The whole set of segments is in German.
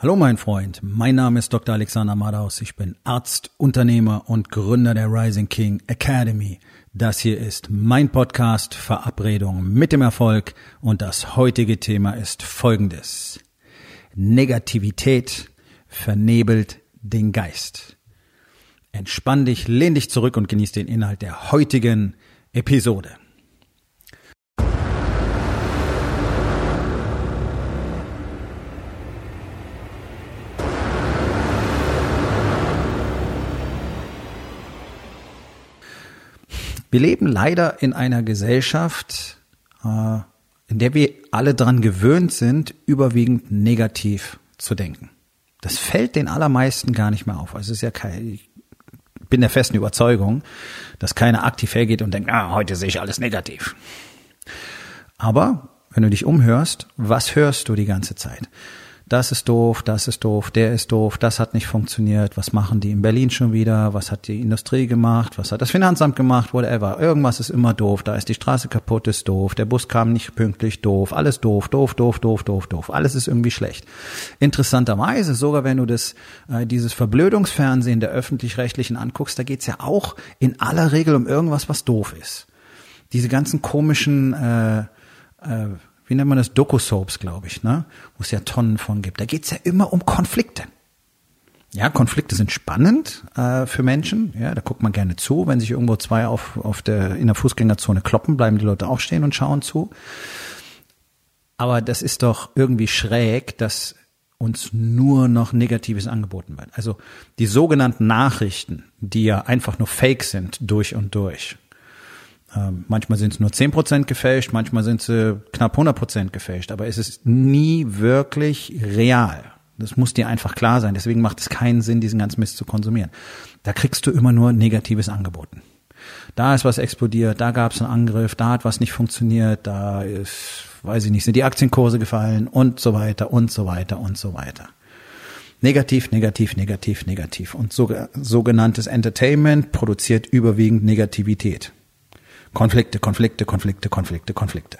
Hallo mein Freund, mein Name ist Dr. Alexander Madaus. Ich bin Arzt, Unternehmer und Gründer der Rising King Academy. Das hier ist mein Podcast Verabredung mit dem Erfolg und das heutige Thema ist folgendes. Negativität vernebelt den Geist. Entspann dich, lehn dich zurück und genieß den Inhalt der heutigen Episode. Wir leben leider in einer Gesellschaft, äh, in der wir alle dran gewöhnt sind, überwiegend negativ zu denken. Das fällt den allermeisten gar nicht mehr auf. Also es ist ja kein, ich bin der festen Überzeugung, dass keiner aktiv hergeht und denkt, ah, heute sehe ich alles negativ. Aber wenn du dich umhörst, was hörst du die ganze Zeit? Das ist doof, das ist doof, der ist doof, das hat nicht funktioniert, was machen die in Berlin schon wieder, was hat die Industrie gemacht, was hat das Finanzamt gemacht, whatever. Irgendwas ist immer doof, da ist die Straße kaputt, ist doof, der Bus kam nicht pünktlich, doof, alles doof, doof, doof, doof, doof, doof, alles ist irgendwie schlecht. Interessanterweise, sogar wenn du das, äh, dieses Verblödungsfernsehen der Öffentlich-Rechtlichen anguckst, da geht's ja auch in aller Regel um irgendwas, was doof ist. Diese ganzen komischen äh, äh, wie nennt man das, Doku-Soaps, glaube ich, ne? wo es ja Tonnen von gibt. Da geht's ja immer um Konflikte. Ja, Konflikte sind spannend äh, für Menschen. Ja, da guckt man gerne zu. Wenn sich irgendwo zwei auf, auf der, in der Fußgängerzone kloppen, bleiben die Leute auch stehen und schauen zu. Aber das ist doch irgendwie schräg, dass uns nur noch Negatives angeboten wird. Also die sogenannten Nachrichten, die ja einfach nur Fake sind durch und durch. Ähm, manchmal sind es nur zehn Prozent gefälscht, manchmal sind sie knapp 100 Prozent gefälscht, aber es ist nie wirklich real. Das muss dir einfach klar sein. Deswegen macht es keinen Sinn, diesen ganzen Mist zu konsumieren. Da kriegst du immer nur Negatives angeboten. Da ist was explodiert, da gab es einen Angriff, da hat was nicht funktioniert, da ist, weiß ich nicht, sind die Aktienkurse gefallen und so weiter und so weiter und so weiter. Negativ, negativ, negativ, negativ. Und sogenanntes Entertainment produziert überwiegend Negativität. Konflikte, Konflikte, Konflikte, Konflikte, Konflikte.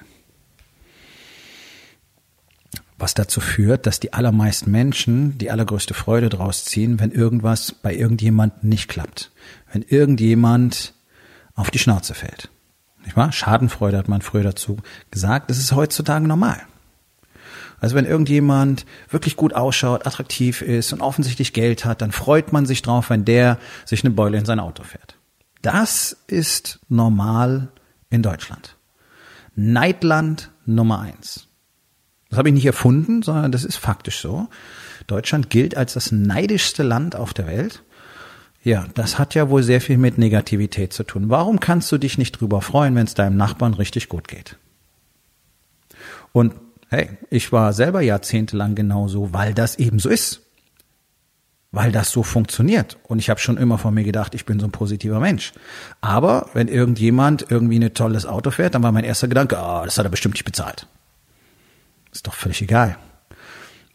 Was dazu führt, dass die allermeisten Menschen die allergrößte Freude draus ziehen, wenn irgendwas bei irgendjemand nicht klappt. Wenn irgendjemand auf die Schnauze fällt. Nicht wahr? Schadenfreude hat man früher dazu gesagt. Das ist heutzutage normal. Also wenn irgendjemand wirklich gut ausschaut, attraktiv ist und offensichtlich Geld hat, dann freut man sich drauf, wenn der sich eine Beule in sein Auto fährt. Das ist normal in Deutschland. Neidland Nummer eins. Das habe ich nicht erfunden, sondern das ist faktisch so. Deutschland gilt als das neidischste Land auf der Welt. Ja, das hat ja wohl sehr viel mit Negativität zu tun. Warum kannst du dich nicht drüber freuen, wenn es deinem Nachbarn richtig gut geht? Und hey, ich war selber jahrzehntelang genauso, weil das eben so ist weil das so funktioniert. Und ich habe schon immer von mir gedacht, ich bin so ein positiver Mensch. Aber wenn irgendjemand irgendwie ein tolles Auto fährt, dann war mein erster Gedanke, ah, oh, das hat er bestimmt nicht bezahlt. Ist doch völlig egal.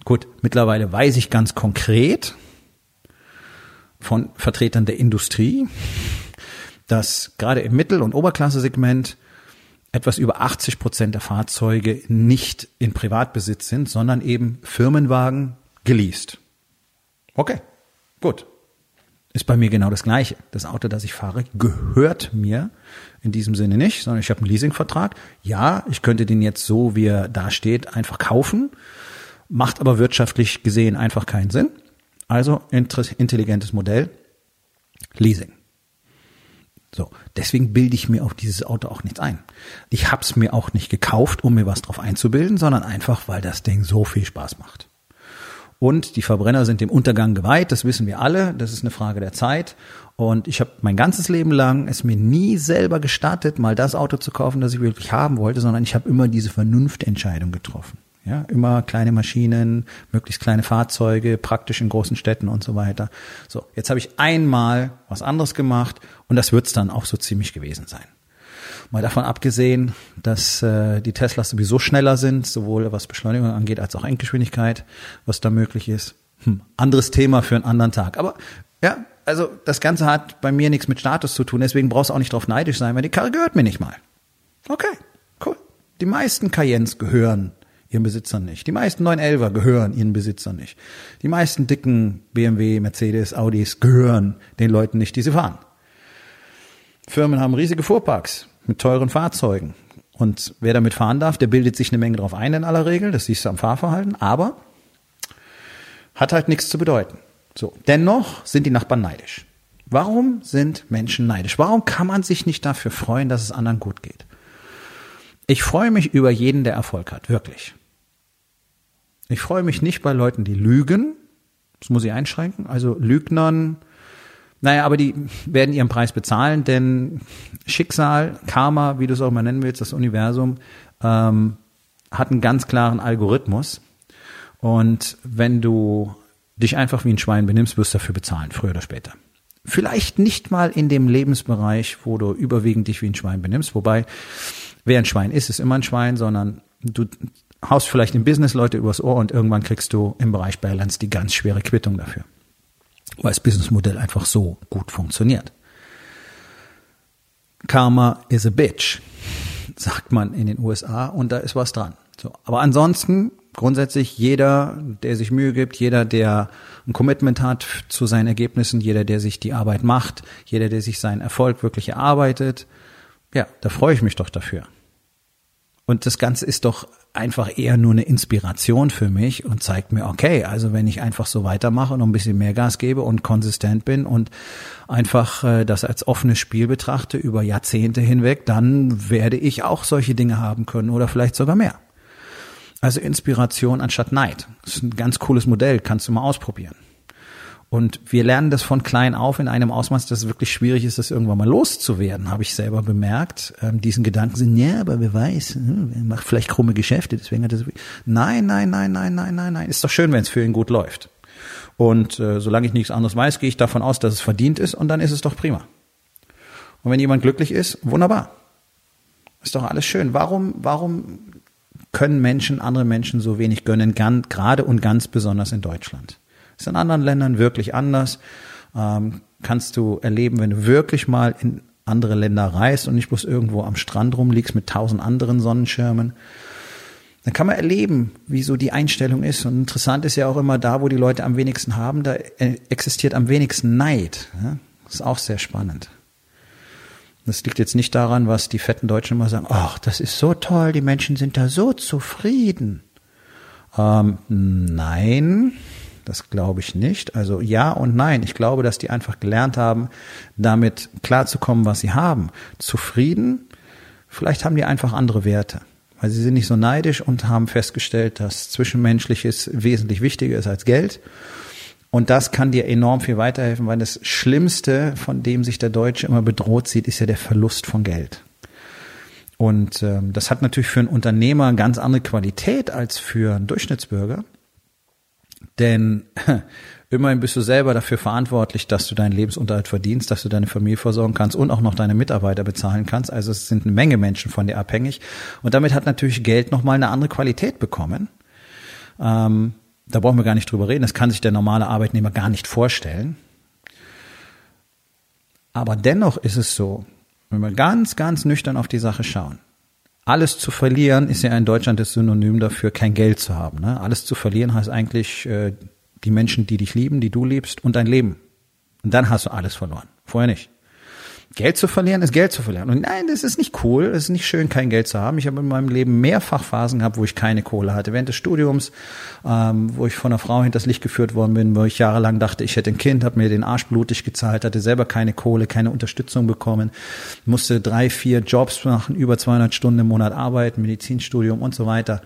Gut, mittlerweile weiß ich ganz konkret von Vertretern der Industrie, dass gerade im Mittel- und Oberklasse-Segment etwas über 80 Prozent der Fahrzeuge nicht in Privatbesitz sind, sondern eben Firmenwagen geleast. Okay, gut. Ist bei mir genau das Gleiche. Das Auto, das ich fahre, gehört mir in diesem Sinne nicht, sondern ich habe einen Leasingvertrag. Ja, ich könnte den jetzt so, wie er da steht, einfach kaufen, macht aber wirtschaftlich gesehen einfach keinen Sinn. Also intelligentes Modell, Leasing. So, deswegen bilde ich mir auf dieses Auto auch nichts ein. Ich habe es mir auch nicht gekauft, um mir was drauf einzubilden, sondern einfach, weil das Ding so viel Spaß macht. Und die Verbrenner sind dem Untergang geweiht, das wissen wir alle, das ist eine Frage der Zeit. Und ich habe mein ganzes Leben lang es mir nie selber gestattet, mal das Auto zu kaufen, das ich wirklich haben wollte, sondern ich habe immer diese Vernunftentscheidung getroffen. Ja, immer kleine Maschinen, möglichst kleine Fahrzeuge, praktisch in großen Städten und so weiter. So, jetzt habe ich einmal was anderes gemacht und das wird's dann auch so ziemlich gewesen sein. Mal davon abgesehen, dass äh, die Teslas sowieso schneller sind, sowohl was Beschleunigung angeht als auch Endgeschwindigkeit, was da möglich ist. Hm, anderes Thema für einen anderen Tag. Aber ja, also das Ganze hat bei mir nichts mit Status zu tun, deswegen brauchst du auch nicht drauf neidisch sein, weil die Karre gehört mir nicht mal. Okay, cool. Die meisten Cayennes gehören ihren Besitzern nicht. Die meisten 911er gehören ihren Besitzern nicht. Die meisten dicken BMW, Mercedes, Audis gehören den Leuten nicht, die sie fahren. Firmen haben riesige Fuhrparks mit teuren Fahrzeugen. Und wer damit fahren darf, der bildet sich eine Menge drauf ein in aller Regel. Das siehst du am Fahrverhalten. Aber hat halt nichts zu bedeuten. So. Dennoch sind die Nachbarn neidisch. Warum sind Menschen neidisch? Warum kann man sich nicht dafür freuen, dass es anderen gut geht? Ich freue mich über jeden, der Erfolg hat, wirklich. Ich freue mich nicht bei Leuten, die lügen. Das muss ich einschränken. Also Lügnern, naja, aber die werden ihren Preis bezahlen, denn Schicksal, Karma, wie du es auch mal nennen willst, das Universum, ähm, hat einen ganz klaren Algorithmus. Und wenn du dich einfach wie ein Schwein benimmst, wirst du dafür bezahlen, früher oder später. Vielleicht nicht mal in dem Lebensbereich, wo du überwiegend dich wie ein Schwein benimmst, wobei wer ein Schwein ist, ist immer ein Schwein, sondern du haust vielleicht im Business Leute übers Ohr und irgendwann kriegst du im Bereich Balance die ganz schwere Quittung dafür weil das Businessmodell einfach so gut funktioniert. Karma is a bitch, sagt man in den USA und da ist was dran. So, aber ansonsten grundsätzlich jeder, der sich Mühe gibt, jeder, der ein Commitment hat zu seinen Ergebnissen, jeder, der sich die Arbeit macht, jeder, der sich seinen Erfolg wirklich erarbeitet, ja, da freue ich mich doch dafür. Und das Ganze ist doch einfach eher nur eine Inspiration für mich und zeigt mir, okay, also wenn ich einfach so weitermache und ein bisschen mehr Gas gebe und konsistent bin und einfach äh, das als offenes Spiel betrachte über Jahrzehnte hinweg, dann werde ich auch solche Dinge haben können oder vielleicht sogar mehr. Also Inspiration anstatt Neid. Das ist ein ganz cooles Modell, kannst du mal ausprobieren. Und wir lernen das von klein auf in einem Ausmaß, dass es wirklich schwierig ist, das irgendwann mal loszuwerden, habe ich selber bemerkt. Ähm, diesen Gedanken sind, ja, aber wer weiß, hm, wer macht vielleicht krumme Geschäfte, deswegen hat er so viel. Nein, nein, nein, nein, nein, nein, nein. Ist doch schön, wenn es für ihn gut läuft. Und äh, solange ich nichts anderes weiß, gehe ich davon aus, dass es verdient ist und dann ist es doch prima. Und wenn jemand glücklich ist, wunderbar. Ist doch alles schön. Warum, warum können Menschen andere Menschen so wenig gönnen, gerade und ganz besonders in Deutschland? Ist in anderen Ländern wirklich anders. Ähm, kannst du erleben, wenn du wirklich mal in andere Länder reist und nicht bloß irgendwo am Strand rumliegst mit tausend anderen Sonnenschirmen. Dann kann man erleben, wie so die Einstellung ist. Und interessant ist ja auch immer da, wo die Leute am wenigsten haben, da existiert am wenigsten Neid. Das ist auch sehr spannend. Das liegt jetzt nicht daran, was die fetten Deutschen immer sagen, ach, das ist so toll, die Menschen sind da so zufrieden. Ähm, nein, das glaube ich nicht. Also ja und nein. Ich glaube, dass die einfach gelernt haben, damit klarzukommen, was sie haben. Zufrieden? Vielleicht haben die einfach andere Werte. Weil sie sind nicht so neidisch und haben festgestellt, dass Zwischenmenschliches wesentlich wichtiger ist als Geld. Und das kann dir enorm viel weiterhelfen, weil das Schlimmste, von dem sich der Deutsche immer bedroht sieht, ist ja der Verlust von Geld. Und ähm, das hat natürlich für einen Unternehmer ganz andere Qualität als für einen Durchschnittsbürger. Denn immerhin bist du selber dafür verantwortlich, dass du deinen Lebensunterhalt verdienst, dass du deine Familie versorgen kannst und auch noch deine Mitarbeiter bezahlen kannst. Also es sind eine Menge Menschen von dir abhängig. Und damit hat natürlich Geld nochmal eine andere Qualität bekommen. Ähm, da brauchen wir gar nicht drüber reden. Das kann sich der normale Arbeitnehmer gar nicht vorstellen. Aber dennoch ist es so, wenn wir ganz, ganz nüchtern auf die Sache schauen, alles zu verlieren ist ja in Deutschland das Synonym dafür, kein Geld zu haben. Ne? Alles zu verlieren heißt eigentlich äh, die Menschen, die dich lieben, die du liebst und dein Leben. Und dann hast du alles verloren. Vorher nicht. Geld zu verlieren ist Geld zu verlieren. Und nein, das ist nicht cool, es ist nicht schön, kein Geld zu haben. Ich habe in meinem Leben mehrfach Phasen gehabt, wo ich keine Kohle hatte. Während des Studiums, ähm, wo ich von einer Frau hinters Licht geführt worden bin, wo ich jahrelang dachte, ich hätte ein Kind, habe mir den Arsch blutig gezahlt, hatte selber keine Kohle, keine Unterstützung bekommen, musste drei, vier Jobs machen, über 200 Stunden im Monat arbeiten, Medizinstudium und so weiter.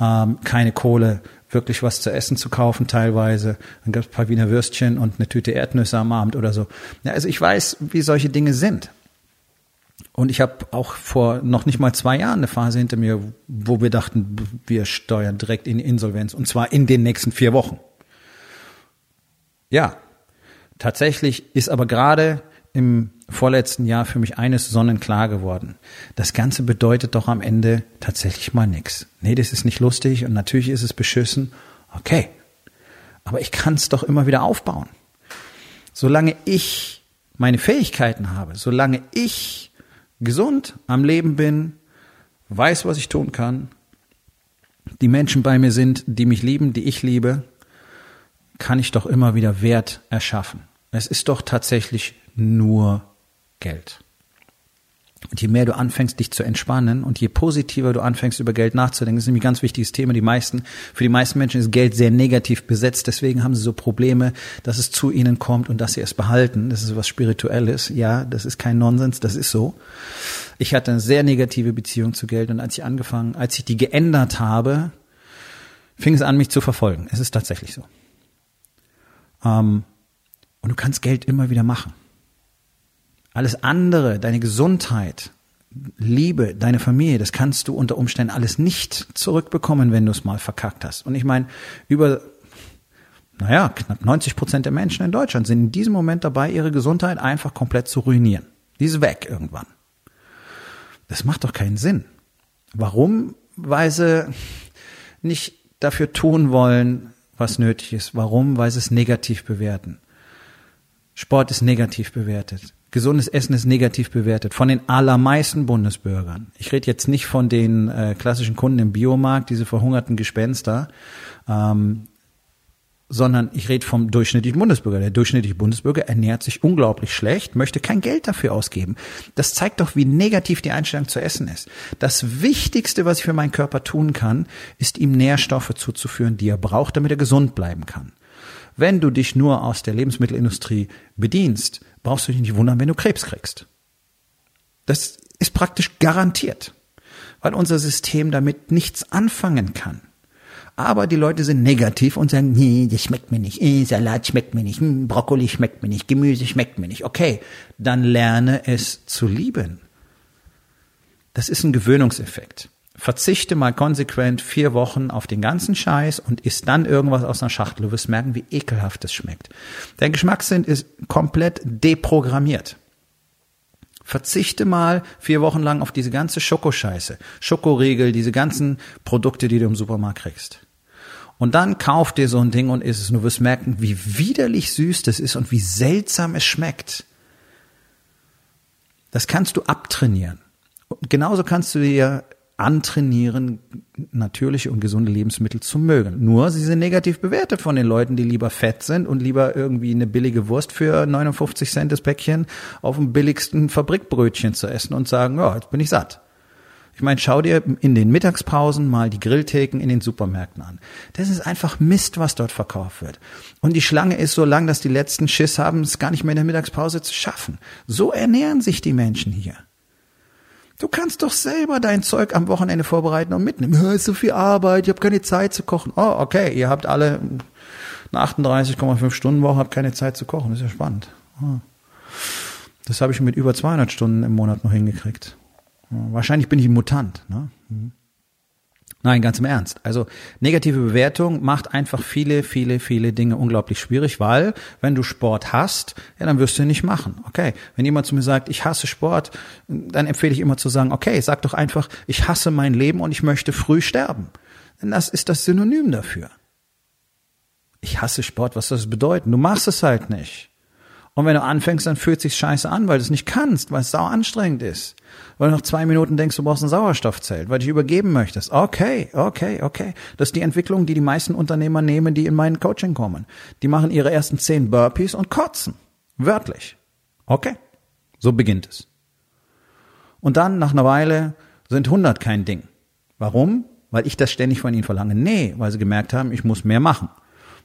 Ähm, keine Kohle, wirklich was zu essen zu kaufen teilweise. Dann gab es ein paar Wiener Würstchen und eine Tüte Erdnüsse am Abend oder so. Ja, also ich weiß, wie solche Dinge sind. Und ich habe auch vor noch nicht mal zwei Jahren eine Phase hinter mir, wo wir dachten, wir steuern direkt in Insolvenz und zwar in den nächsten vier Wochen. Ja, tatsächlich ist aber gerade im vorletzten Jahr für mich eines sonnenklar geworden. Das Ganze bedeutet doch am Ende tatsächlich mal nichts. Nee, das ist nicht lustig und natürlich ist es beschissen. Okay. Aber ich kann es doch immer wieder aufbauen. Solange ich meine Fähigkeiten habe, solange ich gesund am Leben bin, weiß, was ich tun kann, die Menschen bei mir sind, die mich lieben, die ich liebe, kann ich doch immer wieder Wert erschaffen. Es ist doch tatsächlich nur Geld. Und je mehr du anfängst, dich zu entspannen und je positiver du anfängst, über Geld nachzudenken, ist nämlich ein ganz wichtiges Thema. Die meisten, für die meisten Menschen ist Geld sehr negativ besetzt. Deswegen haben sie so Probleme, dass es zu ihnen kommt und dass sie es behalten. Das ist was Spirituelles. Ja, das ist kein Nonsens. Das ist so. Ich hatte eine sehr negative Beziehung zu Geld und als ich angefangen, als ich die geändert habe, fing es an, mich zu verfolgen. Es ist tatsächlich so. Ähm, und du kannst Geld immer wieder machen. Alles andere, deine Gesundheit, Liebe, deine Familie, das kannst du unter Umständen alles nicht zurückbekommen, wenn du es mal verkackt hast. Und ich meine, über, naja, knapp 90 Prozent der Menschen in Deutschland sind in diesem Moment dabei, ihre Gesundheit einfach komplett zu ruinieren. Die ist weg irgendwann. Das macht doch keinen Sinn. Warum? Weil sie nicht dafür tun wollen, was nötig ist. Warum? Weil sie es negativ bewerten. Sport ist negativ bewertet. Gesundes Essen ist negativ bewertet von den allermeisten Bundesbürgern. Ich rede jetzt nicht von den äh, klassischen Kunden im Biomarkt, diese verhungerten Gespenster, ähm, sondern ich rede vom durchschnittlichen Bundesbürger. Der durchschnittliche Bundesbürger ernährt sich unglaublich schlecht, möchte kein Geld dafür ausgeben. Das zeigt doch, wie negativ die Einstellung zu essen ist. Das Wichtigste, was ich für meinen Körper tun kann, ist ihm Nährstoffe zuzuführen, die er braucht, damit er gesund bleiben kann. Wenn du dich nur aus der Lebensmittelindustrie bedienst, brauchst du dich nicht wundern, wenn du Krebs kriegst. Das ist praktisch garantiert, weil unser System damit nichts anfangen kann. Aber die Leute sind negativ und sagen, nee, das schmeckt mir nicht, äh, Salat schmeckt mir nicht, hm, Brokkoli schmeckt mir nicht, Gemüse schmeckt mir nicht. Okay, dann lerne es zu lieben. Das ist ein Gewöhnungseffekt. Verzichte mal konsequent vier Wochen auf den ganzen Scheiß und isst dann irgendwas aus einer Schachtel. Du wirst merken, wie ekelhaft es schmeckt. Dein Geschmackssinn ist komplett deprogrammiert. Verzichte mal vier Wochen lang auf diese ganze Schokoscheiße, Schokoriegel, diese ganzen Produkte, die du im Supermarkt kriegst. Und dann kauf dir so ein Ding und isst es. Du wirst merken, wie widerlich süß das ist und wie seltsam es schmeckt. Das kannst du abtrainieren. Und genauso kannst du dir antrainieren, natürliche und gesunde Lebensmittel zu mögen. Nur sie sind negativ bewertet von den Leuten, die lieber fett sind und lieber irgendwie eine billige Wurst für 59 Cent das Päckchen auf dem billigsten Fabrikbrötchen zu essen und sagen, ja, jetzt bin ich satt. Ich meine, schau dir in den Mittagspausen mal die Grilltheken in den Supermärkten an. Das ist einfach Mist, was dort verkauft wird. Und die Schlange ist so lang, dass die letzten Schiss haben, es gar nicht mehr in der Mittagspause zu schaffen. So ernähren sich die Menschen hier. Du kannst doch selber dein Zeug am Wochenende vorbereiten und mitnehmen. Ja, ist so viel Arbeit, ich habe keine Zeit zu kochen. Oh, okay, ihr habt alle eine 38,5 Stunden Woche, habt keine Zeit zu kochen. Das ist ja spannend. Oh. Das habe ich mit über 200 Stunden im Monat noch hingekriegt. Wahrscheinlich bin ich ein Mutant. Ne? Mhm. Nein, ganz im Ernst. Also negative Bewertung macht einfach viele, viele, viele Dinge unglaublich schwierig, weil wenn du Sport hast, ja, dann wirst du ihn nicht machen. Okay, wenn jemand zu mir sagt, ich hasse Sport, dann empfehle ich immer zu sagen, okay, sag doch einfach, ich hasse mein Leben und ich möchte früh sterben. Denn das ist das Synonym dafür. Ich hasse Sport, was soll das bedeuten? Du machst es halt nicht. Und wenn du anfängst, dann fühlt sich scheiße an, weil du es nicht kannst, weil es sau anstrengend ist. Weil du nach zwei Minuten denkst, du brauchst ein Sauerstoffzelt, weil du dich übergeben möchtest. Okay, okay, okay. Das ist die Entwicklung, die die meisten Unternehmer nehmen, die in mein Coaching kommen. Die machen ihre ersten zehn Burpees und kotzen. Wörtlich. Okay. So beginnt es. Und dann, nach einer Weile, sind 100 kein Ding. Warum? Weil ich das ständig von ihnen verlange. Nee, weil sie gemerkt haben, ich muss mehr machen.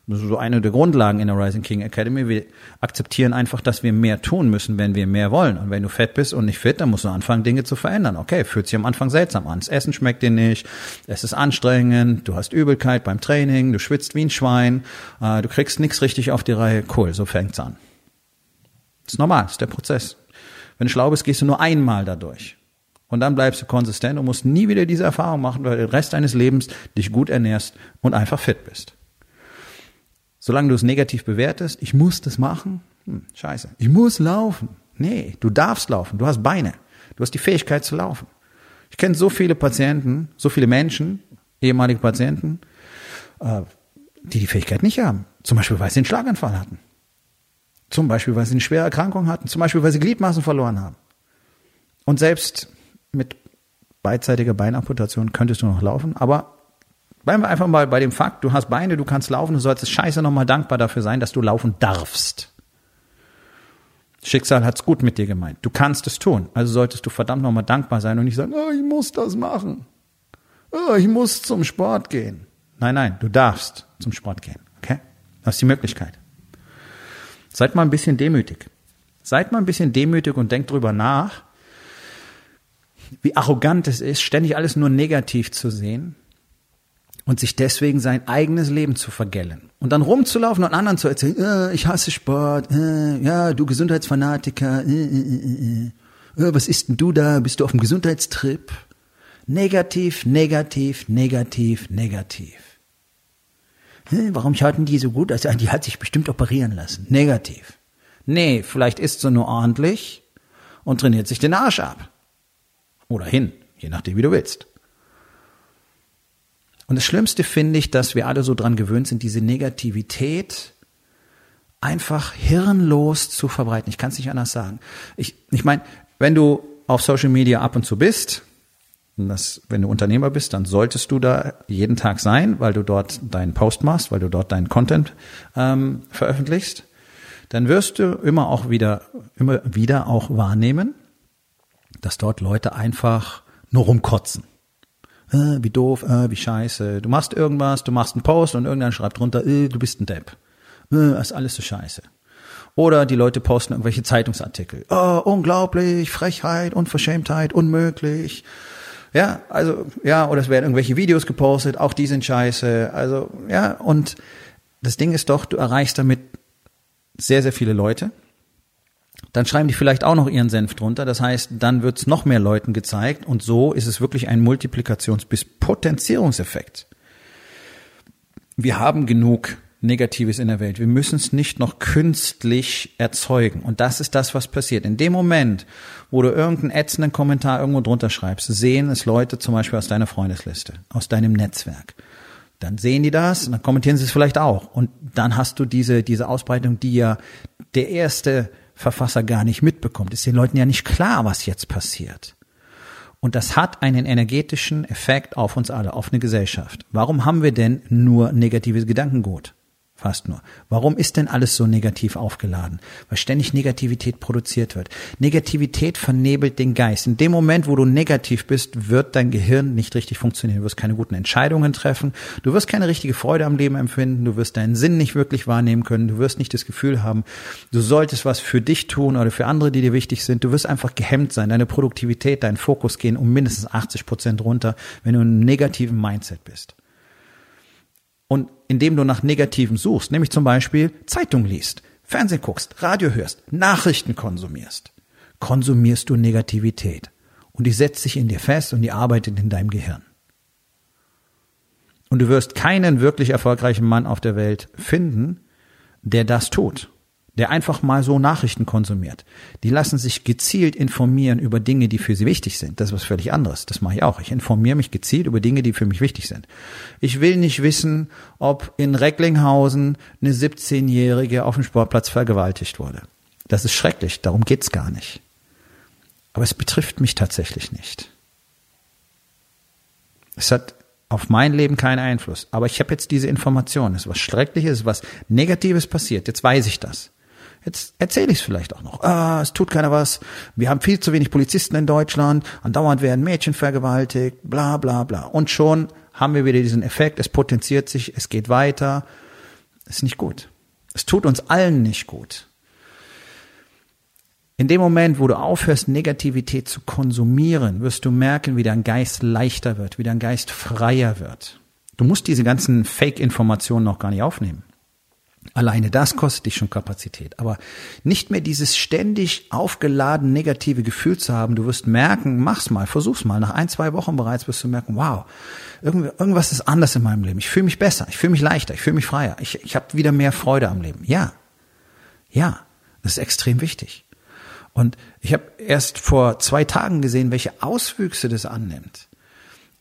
Das ist so eine der Grundlagen in der Rising King Academy. Wir akzeptieren einfach, dass wir mehr tun müssen, wenn wir mehr wollen. Und wenn du fett bist und nicht fit, dann musst du anfangen, Dinge zu verändern. Okay, fühlt sich am Anfang seltsam an. Das Essen schmeckt dir nicht, es ist anstrengend, du hast Übelkeit beim Training, du schwitzt wie ein Schwein, äh, du kriegst nichts richtig auf die Reihe. Cool, so fängt's an. Das ist normal, ist der Prozess. Wenn du schlau bist, gehst du nur einmal dadurch. Und dann bleibst du konsistent und musst nie wieder diese Erfahrung machen, weil du den Rest deines Lebens dich gut ernährst und einfach fit bist. Solange du es negativ bewertest, ich muss das machen, hm, scheiße. Ich muss laufen. Nee, du darfst laufen. Du hast Beine. Du hast die Fähigkeit zu laufen. Ich kenne so viele Patienten, so viele Menschen, ehemalige Patienten, äh, die die Fähigkeit nicht haben. Zum Beispiel, weil sie einen Schlaganfall hatten. Zum Beispiel, weil sie eine schwere Erkrankung hatten. Zum Beispiel, weil sie Gliedmaßen verloren haben. Und selbst mit beidseitiger Beinamputation könntest du noch laufen, aber Bleiben wir einfach mal bei dem Fakt, du hast Beine, du kannst laufen, du solltest scheiße nochmal dankbar dafür sein, dass du laufen darfst. Schicksal hat's gut mit dir gemeint. Du kannst es tun. Also solltest du verdammt nochmal dankbar sein und nicht sagen, oh, ich muss das machen. Oh, ich muss zum Sport gehen. Nein, nein, du darfst zum Sport gehen. Okay? Du hast die Möglichkeit. Seid mal ein bisschen demütig. Seid mal ein bisschen demütig und denkt drüber nach, wie arrogant es ist, ständig alles nur negativ zu sehen und sich deswegen sein eigenes Leben zu vergällen. Und dann rumzulaufen und anderen zu erzählen, äh, ich hasse Sport, äh, ja, du Gesundheitsfanatiker, äh, äh, äh, äh, was ist denn du da? Bist du auf dem Gesundheitstrip? Negativ, negativ, negativ, negativ. Warum schauten die so gut aus? Die hat sich bestimmt operieren lassen. Negativ. Nee, vielleicht isst sie nur ordentlich und trainiert sich den Arsch ab. Oder hin, je nachdem, wie du willst. Und das Schlimmste finde ich, dass wir alle so dran gewöhnt sind, diese Negativität einfach hirnlos zu verbreiten. Ich kann es nicht anders sagen. Ich, ich meine, wenn du auf Social Media ab und zu bist, das, wenn du Unternehmer bist, dann solltest du da jeden Tag sein, weil du dort deinen Post machst, weil du dort deinen Content ähm, veröffentlichst. Dann wirst du immer auch wieder, immer wieder auch wahrnehmen, dass dort Leute einfach nur rumkotzen äh, wie doof, äh, wie scheiße. Du machst irgendwas, du machst einen Post und irgendeiner schreibt drunter, äh, du bist ein Depp. Äh, ist alles so scheiße. Oder die Leute posten irgendwelche Zeitungsartikel. Oh, unglaublich, Frechheit, Unverschämtheit, unmöglich. Ja, also, ja, oder es werden irgendwelche Videos gepostet, auch die sind scheiße. Also, ja, und das Ding ist doch, du erreichst damit sehr, sehr viele Leute dann schreiben die vielleicht auch noch ihren Senf drunter. Das heißt, dann wird es noch mehr Leuten gezeigt und so ist es wirklich ein Multiplikations- bis Potenzierungseffekt. Wir haben genug Negatives in der Welt. Wir müssen es nicht noch künstlich erzeugen. Und das ist das, was passiert. In dem Moment, wo du irgendeinen ätzenden Kommentar irgendwo drunter schreibst, sehen es Leute zum Beispiel aus deiner Freundesliste, aus deinem Netzwerk. Dann sehen die das und dann kommentieren sie es vielleicht auch. Und dann hast du diese, diese Ausbreitung, die ja der erste Verfasser gar nicht mitbekommt. Ist den Leuten ja nicht klar, was jetzt passiert. Und das hat einen energetischen Effekt auf uns alle, auf eine Gesellschaft. Warum haben wir denn nur negatives Gedankengut? Fast nur. Warum ist denn alles so negativ aufgeladen? Weil ständig Negativität produziert wird. Negativität vernebelt den Geist. In dem Moment, wo du negativ bist, wird dein Gehirn nicht richtig funktionieren. Du wirst keine guten Entscheidungen treffen. Du wirst keine richtige Freude am Leben empfinden. Du wirst deinen Sinn nicht wirklich wahrnehmen können. Du wirst nicht das Gefühl haben, du solltest was für dich tun oder für andere, die dir wichtig sind. Du wirst einfach gehemmt sein. Deine Produktivität, dein Fokus gehen um mindestens 80 Prozent runter, wenn du in einem negativen Mindset bist. Und indem du nach Negativen suchst, nämlich zum Beispiel Zeitung liest, Fernsehen guckst, Radio hörst, Nachrichten konsumierst, konsumierst du Negativität. Und die setzt sich in dir fest und die arbeitet in deinem Gehirn. Und du wirst keinen wirklich erfolgreichen Mann auf der Welt finden, der das tut der einfach mal so Nachrichten konsumiert. Die lassen sich gezielt informieren über Dinge, die für sie wichtig sind. Das ist was völlig anderes. Das mache ich auch. Ich informiere mich gezielt über Dinge, die für mich wichtig sind. Ich will nicht wissen, ob in Recklinghausen eine 17-Jährige auf dem Sportplatz vergewaltigt wurde. Das ist schrecklich. Darum geht's gar nicht. Aber es betrifft mich tatsächlich nicht. Es hat auf mein Leben keinen Einfluss. Aber ich habe jetzt diese Information. Es ist was Schreckliches, was Negatives passiert. Jetzt weiß ich das. Jetzt erzähle ich es vielleicht auch noch. Ah, es tut keiner was. Wir haben viel zu wenig Polizisten in Deutschland. Andauernd werden Mädchen vergewaltigt. Bla bla bla. Und schon haben wir wieder diesen Effekt. Es potenziert sich. Es geht weiter. Ist nicht gut. Es tut uns allen nicht gut. In dem Moment, wo du aufhörst, Negativität zu konsumieren, wirst du merken, wie dein Geist leichter wird, wie dein Geist freier wird. Du musst diese ganzen Fake-Informationen noch gar nicht aufnehmen. Alleine das kostet dich schon Kapazität. Aber nicht mehr dieses ständig aufgeladen negative Gefühl zu haben. Du wirst merken, mach's mal, versuch's mal. Nach ein, zwei Wochen bereits wirst du merken, wow, irgendwas ist anders in meinem Leben. Ich fühle mich besser, ich fühle mich leichter, ich fühle mich freier. Ich, ich habe wieder mehr Freude am Leben. Ja, ja, das ist extrem wichtig. Und ich habe erst vor zwei Tagen gesehen, welche Auswüchse das annimmt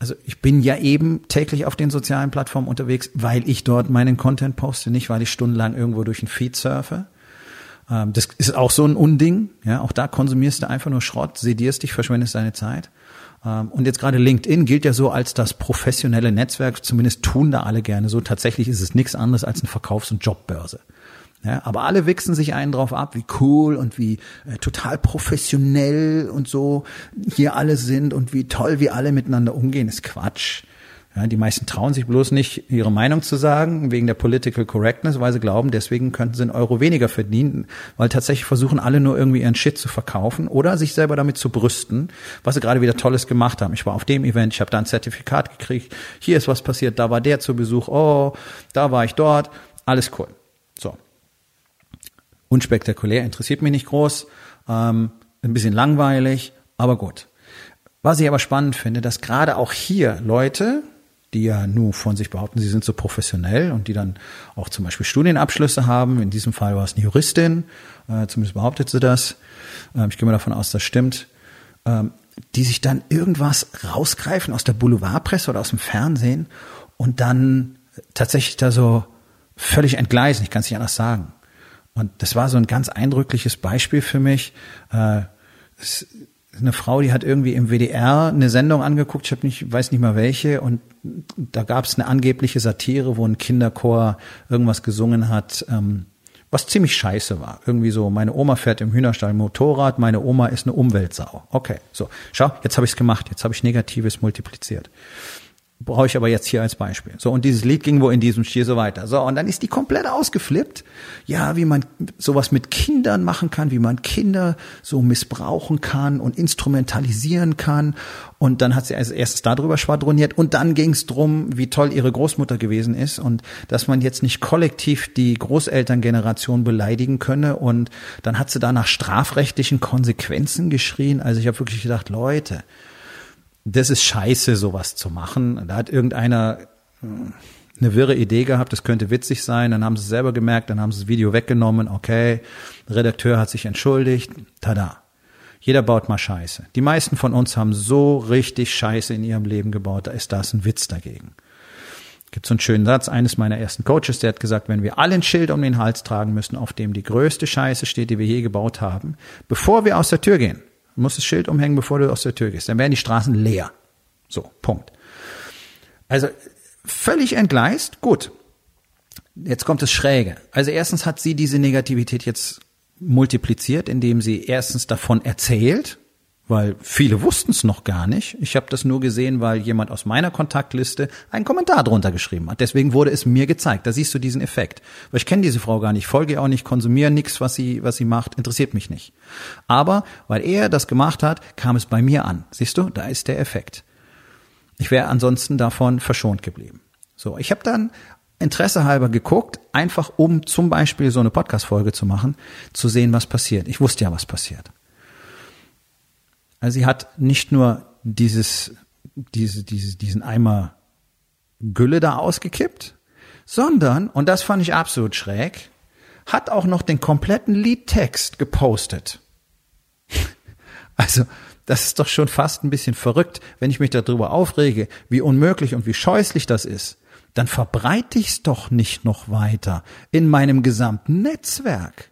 also ich bin ja eben täglich auf den sozialen Plattformen unterwegs, weil ich dort meinen Content poste, nicht weil ich stundenlang irgendwo durch den Feed surfe. Ähm, das ist auch so ein Unding. Ja, auch da konsumierst du einfach nur Schrott, sedierst dich, verschwendest deine Zeit. Ähm, und jetzt gerade LinkedIn gilt ja so als das professionelle Netzwerk, zumindest tun da alle gerne so. Tatsächlich ist es nichts anderes als eine Verkaufs- und Jobbörse. Ja, aber alle wichsen sich einen drauf ab, wie cool und wie äh, total professionell und so hier alle sind und wie toll wir alle miteinander umgehen, ist Quatsch. Ja, die meisten trauen sich bloß nicht, ihre Meinung zu sagen, wegen der Political Correctness, weil sie glauben, deswegen könnten sie einen Euro weniger verdienen, weil tatsächlich versuchen alle nur irgendwie ihren Shit zu verkaufen oder sich selber damit zu brüsten, was sie gerade wieder Tolles gemacht haben. Ich war auf dem Event, ich habe da ein Zertifikat gekriegt, hier ist was passiert, da war der zu Besuch, oh, da war ich dort, alles cool. Unspektakulär, interessiert mich nicht groß, ähm, ein bisschen langweilig, aber gut. Was ich aber spannend finde, dass gerade auch hier Leute, die ja nur von sich behaupten, sie sind so professionell und die dann auch zum Beispiel Studienabschlüsse haben. In diesem Fall war es eine Juristin, äh, zumindest behauptet sie das. Ähm, ich gehe mal davon aus, das stimmt. Ähm, die sich dann irgendwas rausgreifen aus der Boulevardpresse oder aus dem Fernsehen und dann tatsächlich da so völlig entgleisen. Ich kann es nicht anders sagen. Und das war so ein ganz eindrückliches Beispiel für mich. Äh, eine Frau, die hat irgendwie im WDR eine Sendung angeguckt, ich habe nicht, weiß nicht mal welche, und da gab es eine angebliche Satire, wo ein Kinderchor irgendwas gesungen hat, ähm, was ziemlich scheiße war. Irgendwie so, meine Oma fährt im Hühnerstall Motorrad, meine Oma ist eine Umweltsau. Okay, so, schau, jetzt habe ich es gemacht, jetzt habe ich Negatives multipliziert brauche ich aber jetzt hier als Beispiel. So, und dieses Lied ging wo in diesem Stil so weiter. So, und dann ist die komplett ausgeflippt. Ja, wie man sowas mit Kindern machen kann, wie man Kinder so missbrauchen kann und instrumentalisieren kann. Und dann hat sie als erstes darüber schwadroniert und dann ging es drum, wie toll ihre Großmutter gewesen ist und dass man jetzt nicht kollektiv die Großelterngeneration beleidigen könne. Und dann hat sie da nach strafrechtlichen Konsequenzen geschrien. Also ich habe wirklich gedacht, Leute, das ist scheiße, sowas zu machen. Da hat irgendeiner äh, eine wirre Idee gehabt, das könnte witzig sein, dann haben sie es selber gemerkt, dann haben sie das Video weggenommen, okay, Redakteur hat sich entschuldigt, tada. Jeder baut mal Scheiße. Die meisten von uns haben so richtig Scheiße in ihrem Leben gebaut, da ist das ein Witz dagegen. Gibt so einen schönen Satz eines meiner ersten Coaches, der hat gesagt, wenn wir alle ein Schild um den Hals tragen müssen, auf dem die größte Scheiße steht, die wir je gebaut haben, bevor wir aus der Tür gehen, Du musst das Schild umhängen, bevor du aus der Tür gehst. Dann werden die Straßen leer. So, Punkt. Also völlig entgleist, gut. Jetzt kommt das Schräge. Also erstens hat sie diese Negativität jetzt multipliziert, indem sie erstens davon erzählt, weil viele wussten es noch gar nicht. Ich habe das nur gesehen, weil jemand aus meiner Kontaktliste einen Kommentar drunter geschrieben hat. Deswegen wurde es mir gezeigt. Da siehst du diesen Effekt. Weil ich kenne diese Frau gar nicht, folge ihr auch nicht, konsumiere nichts, was sie, was sie macht, interessiert mich nicht. Aber weil er das gemacht hat, kam es bei mir an. Siehst du, da ist der Effekt. Ich wäre ansonsten davon verschont geblieben. So, ich habe dann Interesse halber geguckt, einfach um zum Beispiel so eine Podcast-Folge zu machen, zu sehen, was passiert. Ich wusste ja, was passiert. Also sie hat nicht nur dieses, diese, diese, diesen Eimer Gülle da ausgekippt, sondern, und das fand ich absolut schräg, hat auch noch den kompletten Liedtext gepostet. Also, das ist doch schon fast ein bisschen verrückt, wenn ich mich darüber aufrege, wie unmöglich und wie scheußlich das ist. Dann verbreite ich's doch nicht noch weiter in meinem gesamten Netzwerk.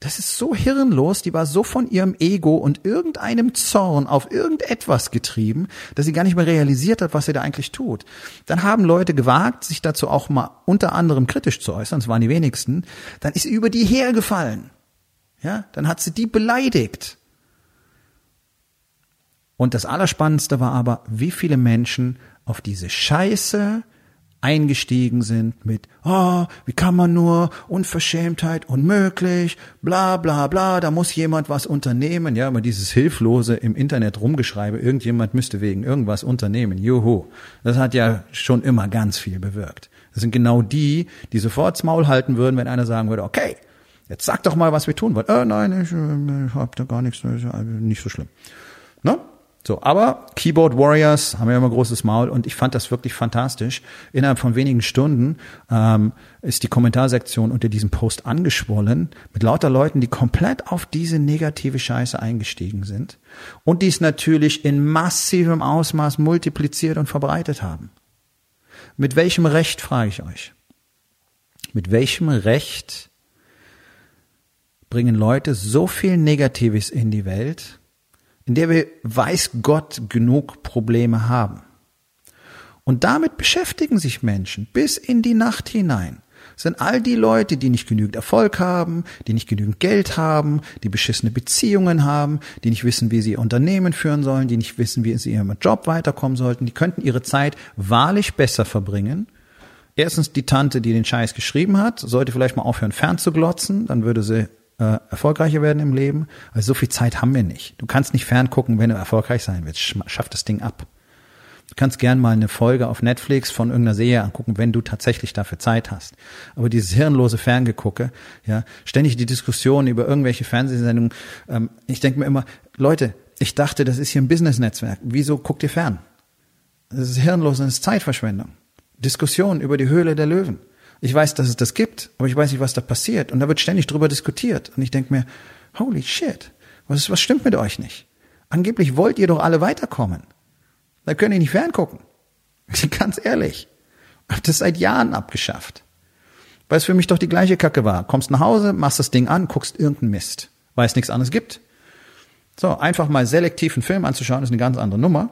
Das ist so hirnlos, die war so von ihrem Ego und irgendeinem Zorn auf irgendetwas getrieben, dass sie gar nicht mehr realisiert hat, was sie da eigentlich tut. Dann haben Leute gewagt, sich dazu auch mal unter anderem kritisch zu äußern, das waren die wenigsten, dann ist sie über die hergefallen. Ja, dann hat sie die beleidigt. Und das Allerspannendste war aber, wie viele Menschen auf diese Scheiße eingestiegen sind mit, oh, wie kann man nur, Unverschämtheit, unmöglich, bla bla bla, da muss jemand was unternehmen. Ja, aber dieses Hilflose im Internet rumgeschreibe, irgendjemand müsste wegen irgendwas unternehmen. Juhu. Das hat ja schon immer ganz viel bewirkt. Das sind genau die, die sofort das Maul halten würden, wenn einer sagen würde, okay, jetzt sag doch mal, was wir tun wollen. Äh, nein, ich, äh, ich hab da gar nichts, nicht so schlimm. Ne? So, aber Keyboard Warriors haben ja immer großes Maul und ich fand das wirklich fantastisch. Innerhalb von wenigen Stunden ähm, ist die Kommentarsektion unter diesem Post angeschwollen mit lauter Leuten, die komplett auf diese negative Scheiße eingestiegen sind und dies natürlich in massivem Ausmaß multipliziert und verbreitet haben. Mit welchem Recht, frage ich euch. Mit welchem Recht bringen Leute so viel Negatives in die Welt, in der wir, weiß Gott, genug Probleme haben. Und damit beschäftigen sich Menschen bis in die Nacht hinein sind all die Leute, die nicht genügend Erfolg haben, die nicht genügend Geld haben, die beschissene Beziehungen haben, die nicht wissen, wie sie ihr Unternehmen führen sollen, die nicht wissen, wie sie ihrem Job weiterkommen sollten. Die könnten ihre Zeit wahrlich besser verbringen. Erstens die Tante, die den Scheiß geschrieben hat, sollte vielleicht mal aufhören, fernzuglotzen, dann würde sie äh, erfolgreicher werden im Leben. Also so viel Zeit haben wir nicht. Du kannst nicht ferngucken, wenn du erfolgreich sein willst. Schaff das Ding ab. Du kannst gern mal eine Folge auf Netflix von irgendeiner Serie angucken, wenn du tatsächlich dafür Zeit hast. Aber dieses hirnlose Ferngegucke, ja, ständig die Diskussion über irgendwelche Fernsehsendungen. Ähm, ich denke mir immer, Leute, ich dachte, das ist hier ein Business-Netzwerk. Wieso guckt ihr fern? Das ist hirnlos und das ist Zeitverschwendung. Diskussion über die Höhle der Löwen. Ich weiß, dass es das gibt, aber ich weiß nicht, was da passiert. Und da wird ständig drüber diskutiert. Und ich denke mir, holy shit, was, ist, was stimmt mit euch nicht? Angeblich wollt ihr doch alle weiterkommen. Da können ich nicht ferngucken. Ganz ehrlich. Hab das seit Jahren abgeschafft. Weil es für mich doch die gleiche Kacke war. Kommst nach Hause, machst das Ding an, guckst irgendeinen Mist. Weil es nichts anderes gibt. So, einfach mal selektiv einen Film anzuschauen, ist eine ganz andere Nummer.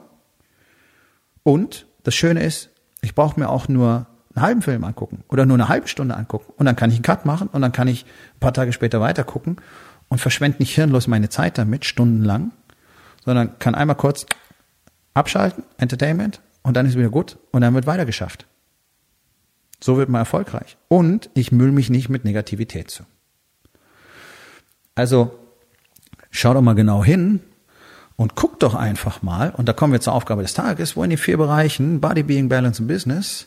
Und das Schöne ist, ich brauche mir auch nur einen halben Film angucken oder nur eine halbe Stunde angucken. Und dann kann ich einen Cut machen und dann kann ich ein paar Tage später weiter gucken und verschwende nicht hirnlos meine Zeit damit, stundenlang, sondern kann einmal kurz abschalten, Entertainment, und dann ist wieder gut und dann wird weitergeschafft. So wird man erfolgreich. Und ich müll mich nicht mit Negativität zu. Also schau doch mal genau hin und guck doch einfach mal, und da kommen wir zur Aufgabe des Tages, wo in den vier Bereichen Body, Being, Balance und Business